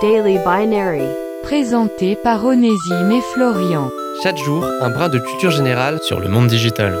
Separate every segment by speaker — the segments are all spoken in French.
Speaker 1: Daily Binary.
Speaker 2: Présenté par Onésime et Florian.
Speaker 3: Chaque jour, un brin de culture générale
Speaker 4: sur le monde digital.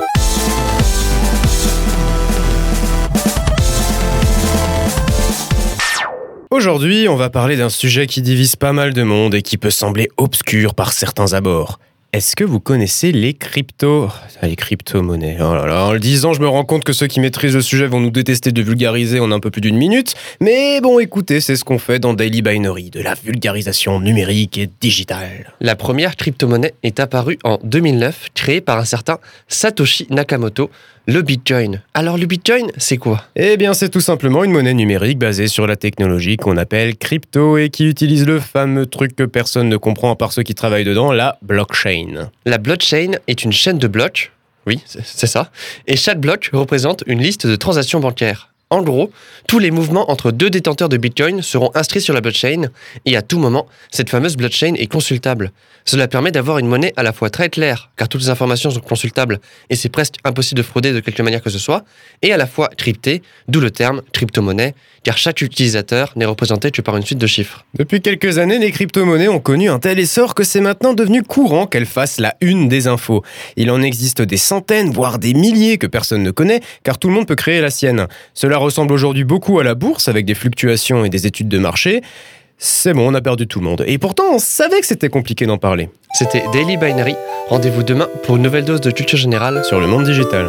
Speaker 4: Aujourd'hui, on va parler d'un sujet qui divise pas mal de monde et qui peut sembler obscur par certains abords. Est-ce que vous connaissez les cryptos? Les crypto-monnaies. Oh là là, en le disant, je me rends compte que ceux qui maîtrisent le sujet vont nous détester de vulgariser en un peu plus d'une minute. Mais bon, écoutez, c'est ce qu'on fait dans Daily Binary, de la vulgarisation numérique et digitale.
Speaker 3: La première crypto-monnaie est apparue en 2009, créée par un certain Satoshi Nakamoto, le Bitcoin. Alors le Bitcoin, c'est quoi?
Speaker 4: Eh bien, c'est tout simplement une monnaie numérique basée sur la technologie qu'on appelle crypto et qui utilise le fameux truc que personne ne comprend à part ceux qui travaillent dedans, la blockchain.
Speaker 3: La blockchain est une chaîne de blocs, oui, c'est ça, et chaque bloc représente une liste de transactions bancaires. En gros, tous les mouvements entre deux détenteurs de Bitcoin seront inscrits sur la blockchain et à tout moment, cette fameuse blockchain est consultable. Cela permet d'avoir une monnaie à la fois très claire, car toutes les informations sont consultables et c'est presque impossible de frauder de quelque manière que ce soit, et à la fois cryptée, d'où le terme crypto-monnaie, car chaque utilisateur n'est représenté que par une suite de chiffres.
Speaker 4: Depuis quelques années, les crypto-monnaies ont connu un tel essor que c'est maintenant devenu courant qu'elles fassent la une des infos. Il en existe des centaines, voire des milliers que personne ne connaît, car tout le monde peut créer la sienne. Cela ressemble aujourd'hui beaucoup à la bourse avec des fluctuations et des études de marché. C'est bon, on a perdu tout le monde. Et pourtant, on savait que c'était compliqué d'en parler.
Speaker 3: C'était Daily Binary. Rendez-vous demain pour une nouvelle dose de culture générale
Speaker 4: sur le monde digital.